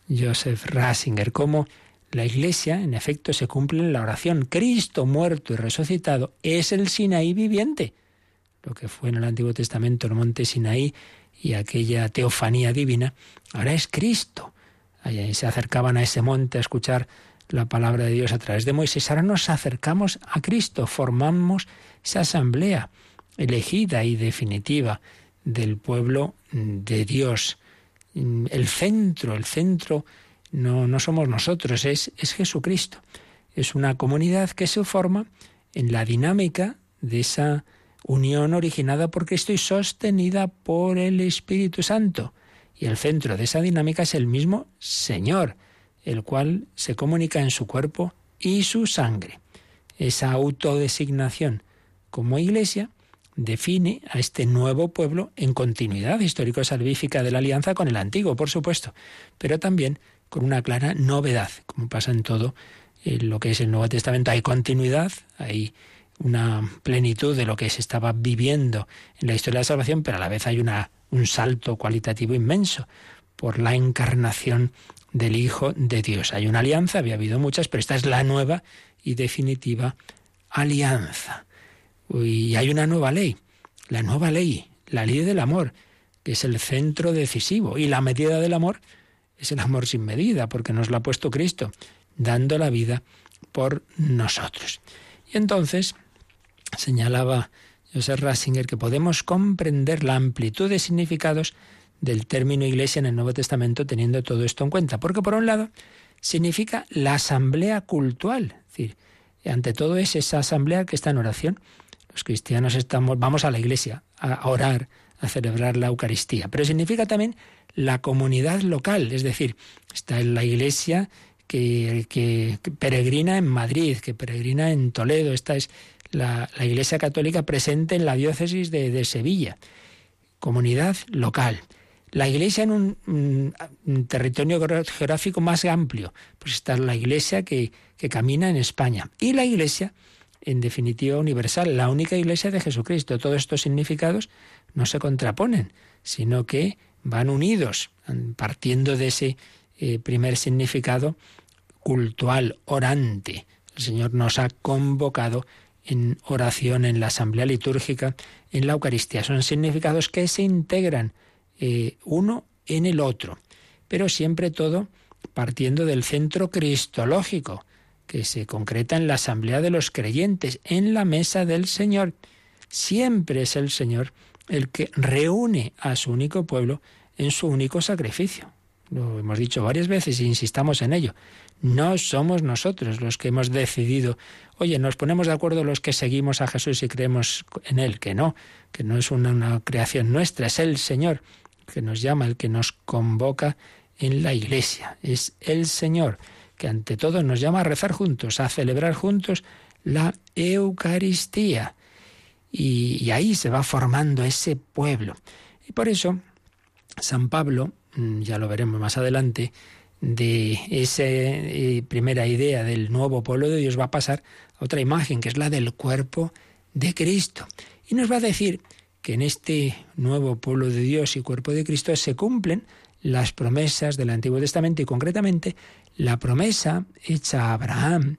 Joseph Rasinger cómo la Iglesia, en efecto, se cumple en la oración. Cristo muerto y resucitado es el Sinaí viviente. Lo que fue en el Antiguo Testamento el monte Sinaí y aquella teofanía divina, ahora es Cristo. Ahí se acercaban a ese monte a escuchar la palabra de Dios a través de Moisés. Ahora nos acercamos a Cristo, formamos esa asamblea elegida y definitiva del pueblo de Dios el centro, el centro no, no somos nosotros, es, es Jesucristo. Es una comunidad que se forma en la dinámica de esa unión originada por Cristo y sostenida por el Espíritu Santo. Y el centro de esa dinámica es el mismo Señor, el cual se comunica en su cuerpo y su sangre. Esa autodesignación como iglesia define a este nuevo pueblo en continuidad histórico-salvífica de la alianza con el antiguo, por supuesto, pero también con una clara novedad, como pasa en todo lo que es el Nuevo Testamento. Hay continuidad, hay una plenitud de lo que se estaba viviendo en la historia de la salvación, pero a la vez hay una, un salto cualitativo inmenso por la encarnación del Hijo de Dios. Hay una alianza, había habido muchas, pero esta es la nueva y definitiva alianza. Y hay una nueva ley, la nueva ley, la ley del amor, que es el centro decisivo. Y la medida del amor es el amor sin medida, porque nos lo ha puesto Cristo, dando la vida por nosotros. Y entonces señalaba Joseph Ratzinger que podemos comprender la amplitud de significados del término iglesia en el Nuevo Testamento teniendo todo esto en cuenta. Porque por un lado significa la asamblea cultural, es decir, ante todo es esa asamblea que está en oración, los cristianos estamos, vamos a la iglesia a orar, a celebrar la Eucaristía, pero significa también la comunidad local, es decir, está en la iglesia que, que, peregrina en Madrid, que peregrina en Toledo, esta es la, iglesia católica presente en la diócesis de, Sevilla, comunidad local. La iglesia en un, territorio geográfico más amplio, pues está la iglesia que, camina en España. Y la iglesia en definitiva universal, la única iglesia de Jesucristo. Todos estos significados no se contraponen, sino que van unidos, partiendo de ese eh, primer significado cultual, orante. El Señor nos ha convocado en oración, en la asamblea litúrgica, en la Eucaristía. Son significados que se integran eh, uno en el otro, pero siempre todo partiendo del centro cristológico, que se concreta en la asamblea de los creyentes, en la mesa del Señor. Siempre es el Señor el que reúne a su único pueblo en su único sacrificio. Lo hemos dicho varias veces e insistamos en ello. No somos nosotros los que hemos decidido, oye, nos ponemos de acuerdo los que seguimos a Jesús y creemos en Él, que no, que no es una, creación nuestra, es el Señor que nos llama, el que nos convoca en la iglesia, es el Señor que ante todo nos llama a rezar juntos, a celebrar juntos la Eucaristía. Y, ahí se va formando ese pueblo. Y por eso San Pablo, ya lo veremos más adelante, de esa eh, primera idea del nuevo pueblo de Dios va a pasar a otra imagen, que es la del cuerpo de Cristo. Y nos va a decir que en este nuevo pueblo de Dios y cuerpo de Cristo se cumplen las promesas del Antiguo Testamento y concretamente la promesa hecha a Abraham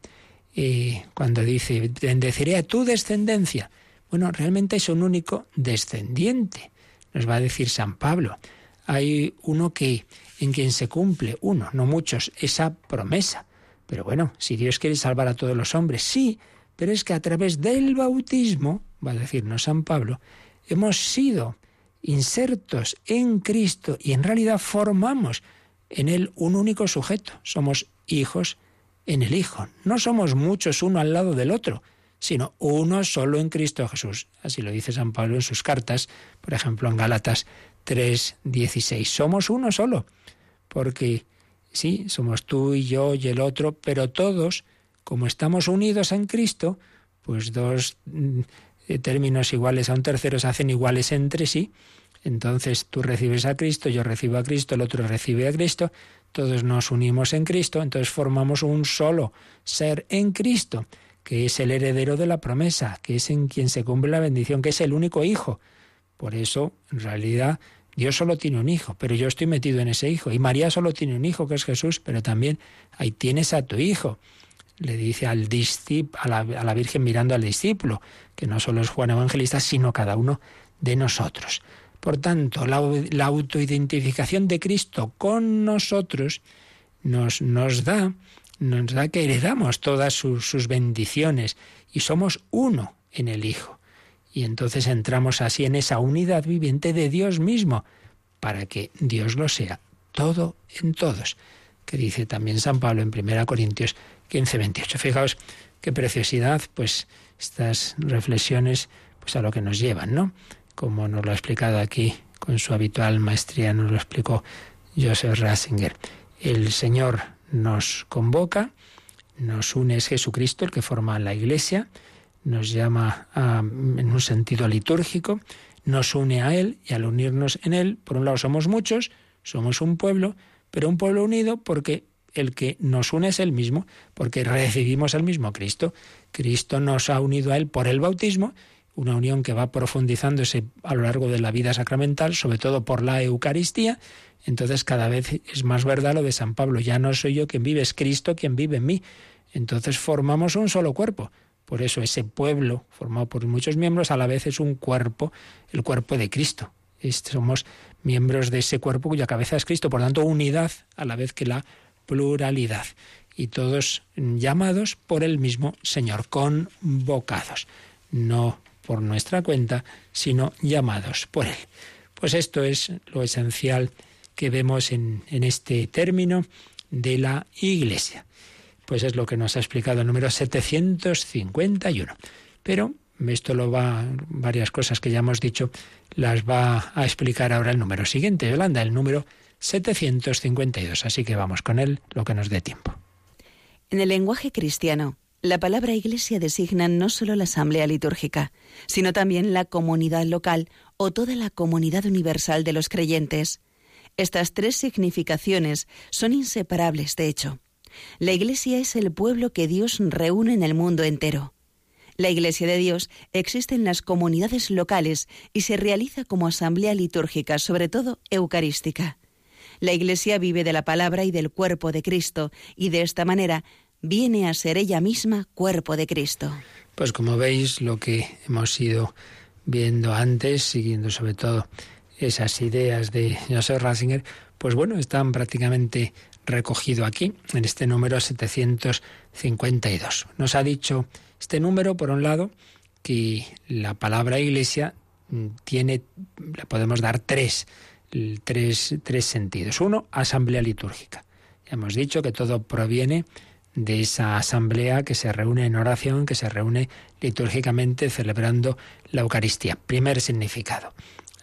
eh, cuando dice, bendeciré a tu descendencia. Bueno, realmente es un único descendiente, nos va a decir San Pablo. Hay uno que en quien se cumple, uno, no muchos, esa promesa. Pero bueno, si Dios quiere salvar a todos los hombres, sí, pero es que a través del bautismo, va a decirnos San Pablo, hemos sido insertos en Cristo y en realidad formamos en Él un único sujeto. Somos hijos en el Hijo. No somos muchos uno al lado del otro, sino uno solo en Cristo Jesús. Así lo dice San Pablo en sus cartas, por ejemplo en Gálatas 3:16. Somos uno solo, porque sí, somos tú y yo y el otro, pero todos, como estamos unidos en Cristo, pues dos mm, términos iguales a un tercero se hacen iguales entre sí. Entonces tú recibes a Cristo, yo recibo a Cristo, el otro recibe a Cristo, todos nos unimos en Cristo, entonces formamos un solo ser en Cristo, que es el heredero de la promesa, que es en quien se cumple la bendición, que es el único hijo. Por eso, en realidad, Dios solo tiene un hijo, pero yo estoy metido en ese hijo. Y María solo tiene un hijo, que es Jesús, pero también ahí tienes a tu hijo. Le dice al a, la, a la Virgen mirando al discípulo, que no solo es Juan Evangelista, sino cada uno de nosotros. Por tanto, la, autoidentificación de Cristo con nosotros nos, da, nos da que heredamos todas sus bendiciones y somos uno en el Hijo. Y entonces entramos así en esa unidad viviente de Dios mismo, para que Dios lo sea todo en todos, que dice también San Pablo en 1 Corintios 15, 28. Fijaos qué preciosidad, pues estas reflexiones, pues a lo que nos llevan, ¿no? Como nos lo ha explicado aquí con su habitual maestría, nos lo explicó Joseph Ratzinger. El Señor nos convoca, nos une es Jesucristo, el que forma la Iglesia, nos llama en un sentido litúrgico, nos une a Él y al unirnos en Él, por un lado somos muchos, somos un pueblo, pero un pueblo unido porque el que nos une es el mismo, porque recibimos el mismo Cristo. Cristo nos ha unido a Él por el bautismo, una unión que va profundizándose a lo largo de la vida sacramental, sobre todo por la Eucaristía. Entonces cada vez es más verdad lo de San Pablo, ya no soy yo quien vive, es Cristo quien vive en mí. Entonces formamos un solo cuerpo. Por eso ese pueblo, formado por muchos miembros, a la vez es un cuerpo, el cuerpo de Cristo. Somos miembros de ese cuerpo cuya cabeza es Cristo, por tanto unidad a la vez que la pluralidad. Y todos llamados por el mismo Señor, convocados, no por nuestra cuenta, sino llamados por Él. Pues esto es lo esencial que vemos en, en este término de la Iglesia. Pues es lo que nos ha explicado el número 751. Pero esto lo va, varias cosas que ya hemos dicho, las va a explicar ahora el número siguiente, Yolanda, el número 752. Así que vamos con él, lo que nos dé tiempo. En el lenguaje cristiano, la palabra iglesia designa no solo la asamblea litúrgica, sino también la comunidad local o toda la comunidad universal de los creyentes. Estas tres significaciones son inseparables, de hecho. La Iglesia es el pueblo que Dios reúne en el mundo entero. La Iglesia de Dios existe en las comunidades locales y se realiza como asamblea litúrgica, sobre todo eucarística. La Iglesia vive de la palabra y del cuerpo de Cristo, y de esta manera viene a ser ella misma cuerpo de Cristo. Pues como veis, lo que hemos ido viendo antes, siguiendo sobre todo esas ideas de Joseph Ratzinger, pues bueno, están prácticamente recogido aquí, en este número 752. Nos ha dicho este número, por un lado, que la palabra iglesia tiene, le podemos dar tres, tres, tres sentidos. Uno, asamblea litúrgica. Ya hemos dicho que todo proviene de esa asamblea que se reúne en oración, que se reúne litúrgicamente celebrando la Eucaristía. Primer significado.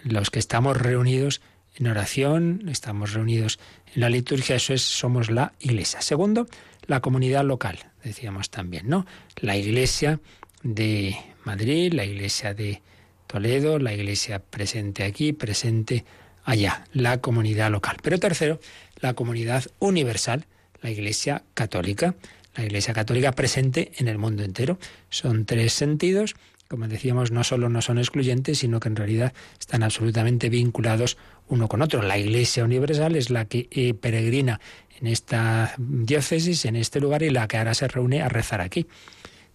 Los que estamos reunidos en oración, estamos reunidos en la liturgia, eso es, somos la iglesia. Segundo, la comunidad local, decíamos también, ¿no? La iglesia de Madrid, la iglesia de Toledo, la iglesia presente aquí, presente allá, la comunidad local. Pero tercero, la comunidad universal, la Iglesia Católica. La Iglesia Católica presente en el mundo entero. Son tres sentidos como decíamos, no solo no son excluyentes, sino que en realidad están absolutamente vinculados uno con otro. La Iglesia Universal es la que eh, peregrina en esta diócesis, en este lugar, y la que ahora se reúne a rezar aquí.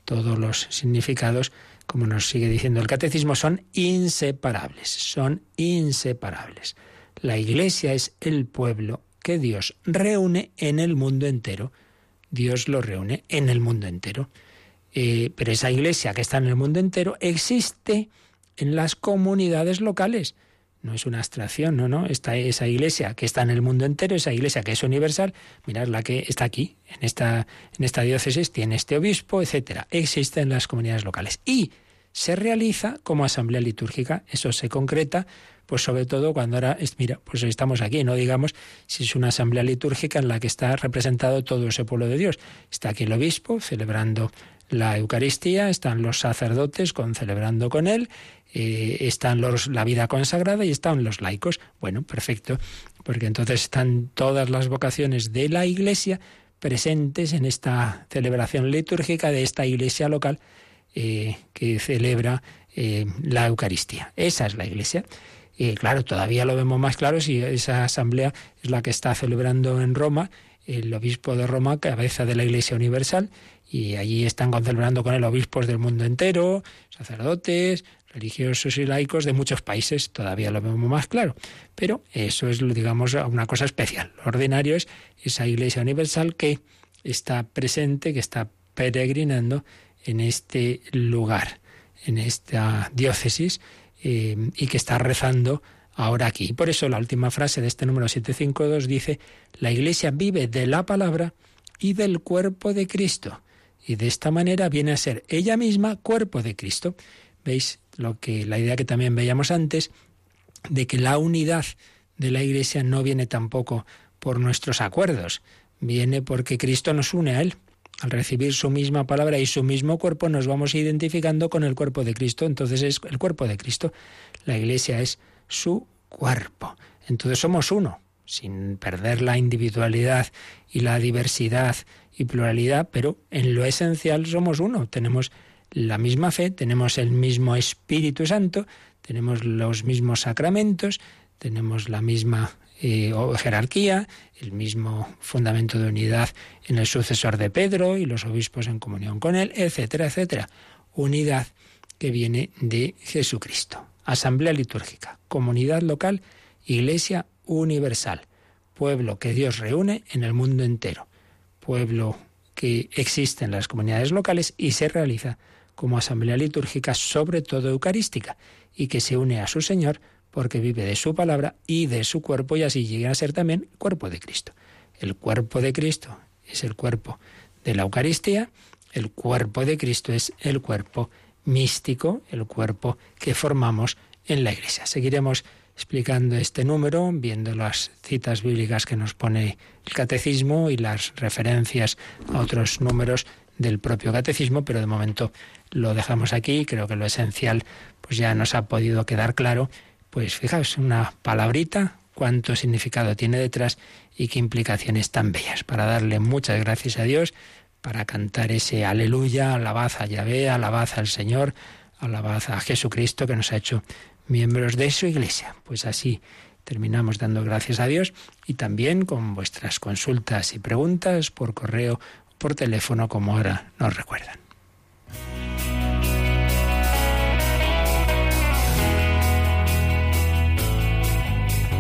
Todos los significados, como nos sigue diciendo el catecismo, son inseparables, son inseparables. La Iglesia es el pueblo que Dios reúne en el mundo entero. Dios lo reúne en el mundo entero. Eh, pero esa iglesia que está en el mundo entero existe en las comunidades locales. No es una abstracción, no, no. Está esa iglesia que está en el mundo entero, esa iglesia que es universal, mirad la que está aquí, en esta, en esta diócesis, tiene este obispo, etcétera. Existe en las comunidades locales. Y se realiza como asamblea litúrgica. Eso se concreta, pues sobre todo cuando ahora, mira, pues estamos aquí, no digamos si es una asamblea litúrgica en la que está representado todo ese pueblo de Dios. Está aquí el obispo celebrando la Eucaristía, están los sacerdotes con, celebrando con él, eh, están los, la vida consagrada y están los laicos. Bueno, perfecto, porque entonces están todas las vocaciones de la Iglesia presentes en esta celebración litúrgica de esta iglesia local eh, que celebra eh, la Eucaristía. Esa es la iglesia. Y claro, todavía lo vemos más claro si esa asamblea es la que está celebrando en Roma el obispo de Roma, cabeza de la Iglesia Universal, y allí están celebrando con él obispos del mundo entero, sacerdotes, religiosos y laicos de muchos países, todavía lo vemos más claro. Pero eso es, digamos, una cosa especial. Lo ordinario es esa Iglesia Universal que está presente, que está peregrinando en este lugar, en esta diócesis, eh, y que está rezando ahora aquí. Por eso la última frase de este número 752 dice, la Iglesia vive de la palabra y del cuerpo de Cristo y de esta manera viene a ser ella misma cuerpo de Cristo. ¿Veis lo que la idea que también veíamos antes de que la unidad de la Iglesia no viene tampoco por nuestros acuerdos, viene porque Cristo nos une a él. Al recibir su misma palabra y su mismo cuerpo nos vamos identificando con el cuerpo de Cristo, entonces es el cuerpo de Cristo. La Iglesia es su cuerpo. Entonces somos uno, sin perder la individualidad y la diversidad y pluralidad, pero en lo esencial somos uno. Tenemos la misma fe, tenemos el mismo Espíritu Santo, tenemos los mismos sacramentos, tenemos la misma eh, jerarquía, el mismo fundamento de unidad en el sucesor de Pedro y los obispos en comunión con él, etcétera, etcétera. Unidad que viene de Jesucristo. Asamblea litúrgica, comunidad local, iglesia universal, pueblo que Dios reúne en el mundo entero pueblo que existe en las comunidades locales y se realiza como asamblea litúrgica, sobre todo eucarística, y que se une a su Señor porque vive de su palabra y de su cuerpo y así llega a ser también cuerpo de Cristo. El cuerpo de Cristo es el cuerpo de la Eucaristía, el cuerpo de Cristo es el cuerpo místico, el cuerpo que formamos en la Iglesia. Seguiremos explicando este número, viendo las citas bíblicas que nos pone el catecismo y las referencias a otros números del propio catecismo, pero de momento lo dejamos aquí. Creo que lo esencial pues ya nos ha podido quedar claro. Pues fijaos, una palabrita, cuánto significado tiene detrás y qué implicaciones tan bellas. Para darle muchas gracias a Dios, para cantar ese aleluya, alabad a Yahvé, alabad al Señor, alabad a Jesucristo que nos ha hecho miembros de su iglesia. Pues así terminamos dando gracias a Dios y también con vuestras consultas y preguntas por correo, por teléfono, como ahora nos recuerdan.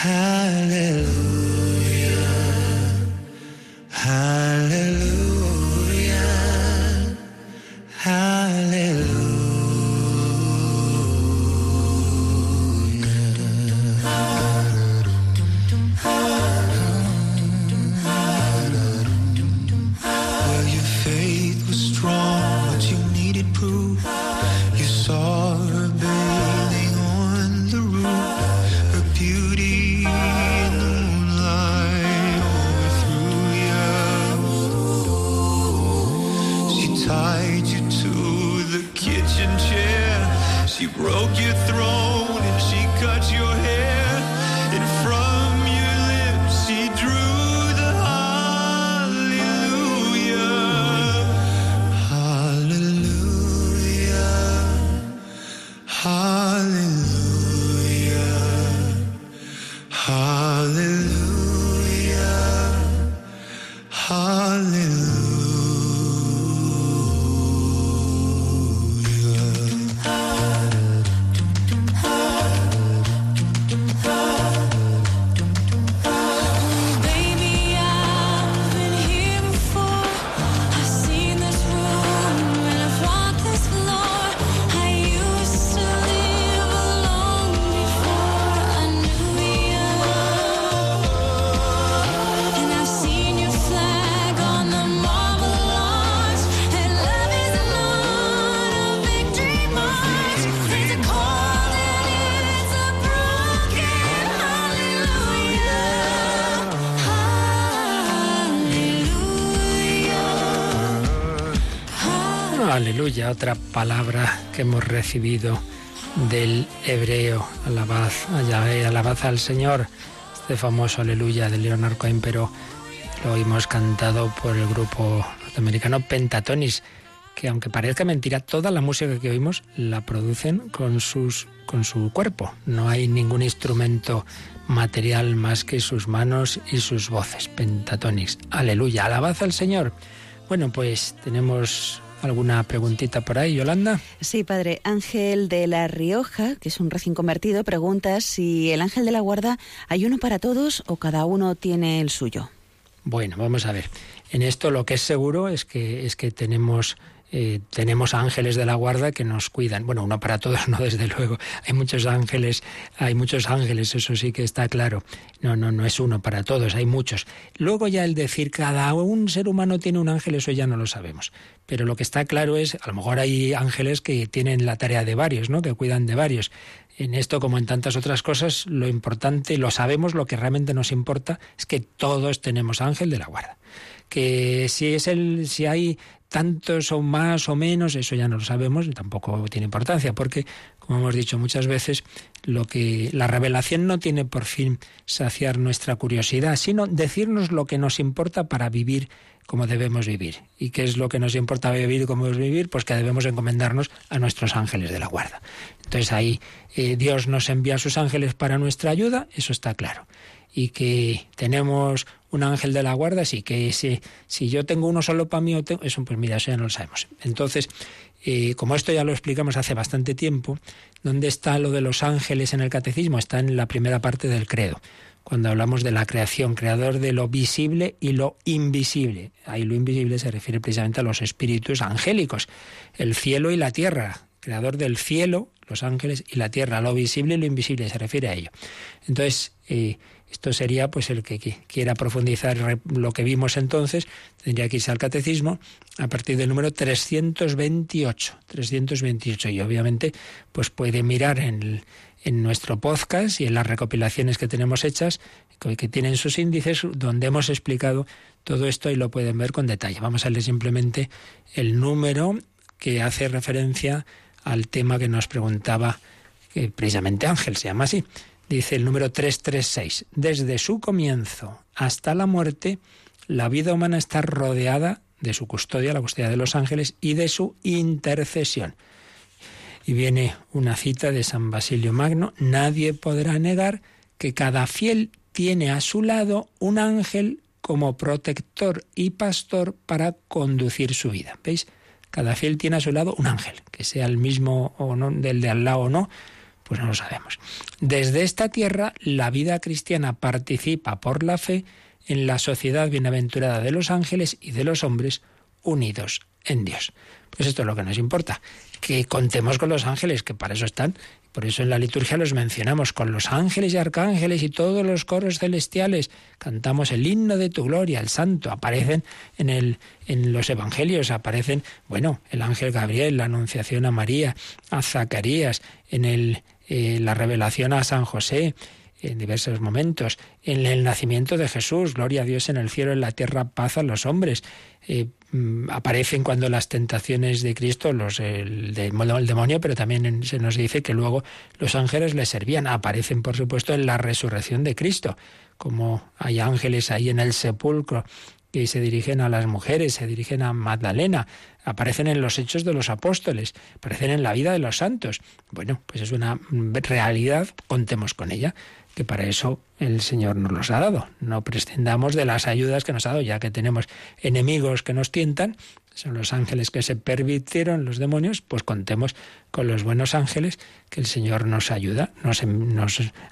hallelujah, hallelujah, Aleluya, otra palabra que hemos recibido del hebreo. Alabad a Yahvé, alabad al Señor. Este famoso aleluya de Leonard Cohen, pero lo hemos cantado por el grupo norteamericano Pentatonis, que aunque parezca mentira, toda la música que oímos la producen con, sus, con su cuerpo. No hay ningún instrumento material más que sus manos y sus voces. Pentatonis. Aleluya, alabad al Señor. Bueno, pues tenemos alguna preguntita por ahí, Yolanda. Sí, padre. Ángel de la Rioja, que es un recién convertido, pregunta si el ángel de la guarda hay uno para todos o cada uno tiene el suyo. Bueno, vamos a ver. En esto lo que es seguro es que es que tenemos eh, tenemos ángeles de la guarda que nos cuidan. Bueno, uno para todos, no desde luego. Hay muchos ángeles, hay muchos ángeles, eso sí que está claro. No, no, no es uno para todos, hay muchos. Luego ya el decir cada un ser humano tiene un ángel, eso ya no lo sabemos. Pero lo que está claro es, a lo mejor hay ángeles que tienen la tarea de varios, ¿no? Que cuidan de varios. En esto, como en tantas otras cosas, lo importante, lo sabemos, lo que realmente nos importa es que todos tenemos ángel de la guarda. Que si es el, si hay tantos o más o menos, eso ya no lo sabemos tampoco tiene importancia, porque, como hemos dicho muchas veces, lo que la revelación no tiene por fin saciar nuestra curiosidad, sino decirnos lo que nos importa para vivir como debemos vivir. ¿Y qué es lo que nos importa vivir como debemos vivir? Pues que debemos encomendarnos a nuestros ángeles de la guarda. Entonces ahí eh, Dios nos envía a sus ángeles para nuestra ayuda, eso está claro. Y que tenemos un ángel de la guarda, sí, que si, si yo tengo uno solo para mí, eso pues mira, eso ya no lo sabemos. Entonces, eh, como esto ya lo explicamos hace bastante tiempo, ¿dónde está lo de los ángeles en el catecismo? Está en la primera parte del credo cuando hablamos de la creación, creador de lo visible y lo invisible. Ahí lo invisible se refiere precisamente a los espíritus angélicos, el cielo y la tierra, creador del cielo, los ángeles y la tierra, lo visible y lo invisible, se refiere a ello. Entonces, eh, esto sería, pues, el que quiera profundizar lo que vimos entonces, tendría que irse al catecismo a partir del número 328. 328. Y obviamente, pues puede mirar en, en nuestro podcast y en las recopilaciones que tenemos hechas, que tienen sus índices, donde hemos explicado todo esto y lo pueden ver con detalle. Vamos a leer simplemente el número que hace referencia al tema que nos preguntaba precisamente Ángel, se llama así. Dice el número 336. Desde su comienzo hasta la muerte, la vida humana está rodeada de su custodia, la custodia de los ángeles, y de su intercesión. Y viene una cita de San Basilio Magno, nadie podrá negar que cada fiel tiene a su lado un ángel como protector y pastor para conducir su vida. ¿Veis? Cada fiel tiene a su lado un ángel, que sea el mismo o no, del de al lado o no, pues no lo sabemos. Desde esta tierra, la vida cristiana participa por la fe en la sociedad bienaventurada de los ángeles y de los hombres unidos en Dios. Pues esto es lo que nos importa, que contemos con los ángeles, que para eso están. Por eso en la liturgia los mencionamos con los ángeles y arcángeles y todos los coros celestiales. Cantamos el himno de tu gloria, el santo. Aparecen en, el, en los evangelios, aparecen, bueno, el ángel Gabriel, la anunciación a María, a Zacarías, en el, eh, la revelación a San José, en diversos momentos, en el nacimiento de Jesús, gloria a Dios en el cielo, en la tierra, paz a los hombres. Eh, mm, aparecen cuando las tentaciones de Cristo, los, el, el demonio, pero también se nos dice que luego los ángeles le servían. Aparecen, por supuesto, en la resurrección de Cristo, como hay ángeles ahí en el sepulcro que se dirigen a las mujeres, se dirigen a Magdalena, aparecen en los hechos de los apóstoles, aparecen en la vida de los santos. Bueno, pues es una realidad, contemos con ella, que para eso el Señor nos los ha dado. No prescindamos de las ayudas que nos ha dado, ya que tenemos enemigos que nos tientan, son los ángeles que se permitieron, los demonios, pues contemos con los buenos ángeles que el Señor nos ayuda, nos,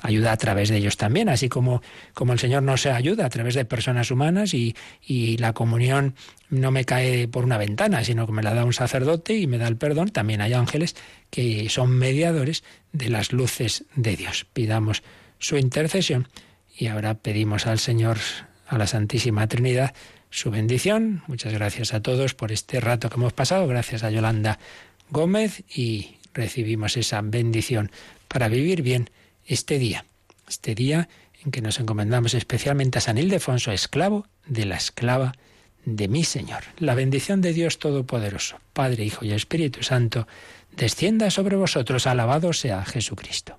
ayuda a través de ellos también, así como, como el Señor nos ayuda a través de personas humanas y, y la comunión no me cae por una ventana, sino que me la da un sacerdote y me da el perdón, también hay ángeles que son mediadores de las luces de Dios. Pidamos su intercesión y ahora pedimos al Señor, a la Santísima Trinidad, su bendición. Muchas gracias a todos por este rato que hemos pasado. Gracias a Yolanda Gómez y recibimos esa bendición para vivir bien este día. Este día en que nos encomendamos especialmente a San Ildefonso, esclavo de la esclava de mi Señor. La bendición de Dios Todopoderoso, Padre, Hijo y Espíritu Santo, descienda sobre vosotros. Alabado sea Jesucristo.